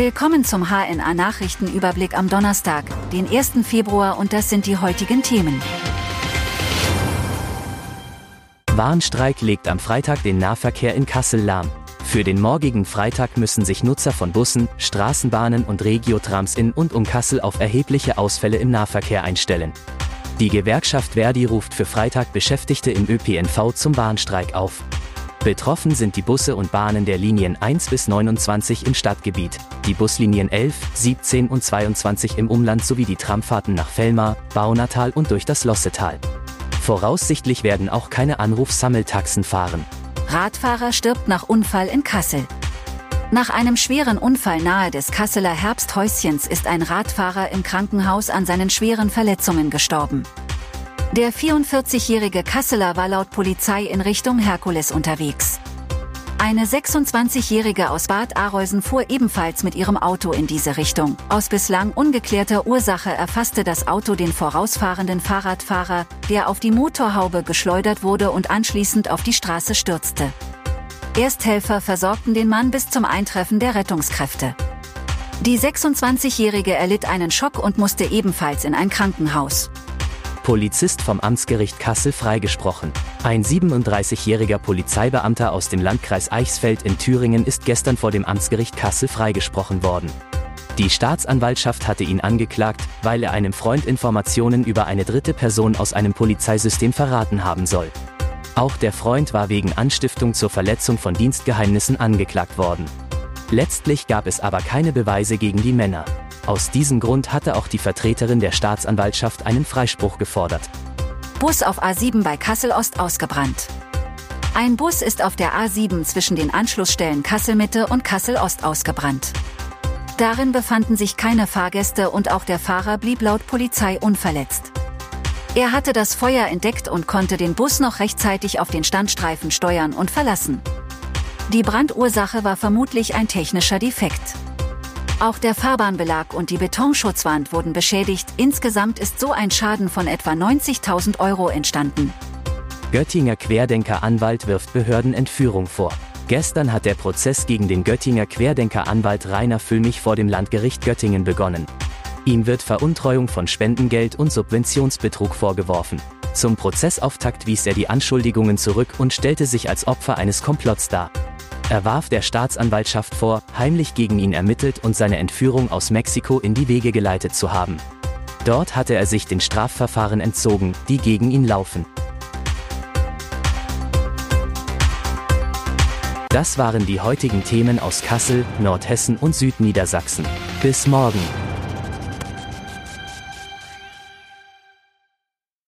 Willkommen zum HNA Nachrichtenüberblick am Donnerstag, den 1. Februar und das sind die heutigen Themen. Warnstreik legt am Freitag den Nahverkehr in Kassel lahm. Für den morgigen Freitag müssen sich Nutzer von Bussen, Straßenbahnen und Regiotrams in und um Kassel auf erhebliche Ausfälle im Nahverkehr einstellen. Die Gewerkschaft Verdi ruft für Freitag Beschäftigte im ÖPNV zum Warnstreik auf. Betroffen sind die Busse und Bahnen der Linien 1 bis 29 im Stadtgebiet, die Buslinien 11, 17 und 22 im Umland sowie die Tramfahrten nach Fellmar, Baunatal und durch das Lossetal. Voraussichtlich werden auch keine Anrufsammeltaxen fahren. Radfahrer stirbt nach Unfall in Kassel. Nach einem schweren Unfall nahe des Kasseler Herbsthäuschens ist ein Radfahrer im Krankenhaus an seinen schweren Verletzungen gestorben. Der 44-jährige Kasseler war laut Polizei in Richtung Herkules unterwegs. Eine 26-jährige aus Bad Arolsen fuhr ebenfalls mit ihrem Auto in diese Richtung. Aus bislang ungeklärter Ursache erfasste das Auto den vorausfahrenden Fahrradfahrer, der auf die Motorhaube geschleudert wurde und anschließend auf die Straße stürzte. Ersthelfer versorgten den Mann bis zum Eintreffen der Rettungskräfte. Die 26-jährige erlitt einen Schock und musste ebenfalls in ein Krankenhaus. Polizist vom Amtsgericht Kassel freigesprochen. Ein 37-jähriger Polizeibeamter aus dem Landkreis Eichsfeld in Thüringen ist gestern vor dem Amtsgericht Kassel freigesprochen worden. Die Staatsanwaltschaft hatte ihn angeklagt, weil er einem Freund Informationen über eine dritte Person aus einem Polizeisystem verraten haben soll. Auch der Freund war wegen Anstiftung zur Verletzung von Dienstgeheimnissen angeklagt worden. Letztlich gab es aber keine Beweise gegen die Männer. Aus diesem Grund hatte auch die Vertreterin der Staatsanwaltschaft einen Freispruch gefordert. Bus auf A7 bei Kassel Ost ausgebrannt. Ein Bus ist auf der A7 zwischen den Anschlussstellen Kassel Mitte und Kassel Ost ausgebrannt. Darin befanden sich keine Fahrgäste und auch der Fahrer blieb laut Polizei unverletzt. Er hatte das Feuer entdeckt und konnte den Bus noch rechtzeitig auf den Standstreifen steuern und verlassen. Die Brandursache war vermutlich ein technischer Defekt. Auch der Fahrbahnbelag und die Betonschutzwand wurden beschädigt. Insgesamt ist so ein Schaden von etwa 90.000 Euro entstanden. Göttinger Querdenker-Anwalt wirft Behörden Entführung vor. Gestern hat der Prozess gegen den Göttinger Querdenker-Anwalt Rainer Füllmich vor dem Landgericht Göttingen begonnen. Ihm wird Veruntreuung von Spendengeld und Subventionsbetrug vorgeworfen. Zum Prozessauftakt wies er die Anschuldigungen zurück und stellte sich als Opfer eines Komplotts dar. Er warf der Staatsanwaltschaft vor, heimlich gegen ihn ermittelt und seine Entführung aus Mexiko in die Wege geleitet zu haben. Dort hatte er sich den Strafverfahren entzogen, die gegen ihn laufen. Das waren die heutigen Themen aus Kassel, Nordhessen und Südniedersachsen. Bis morgen.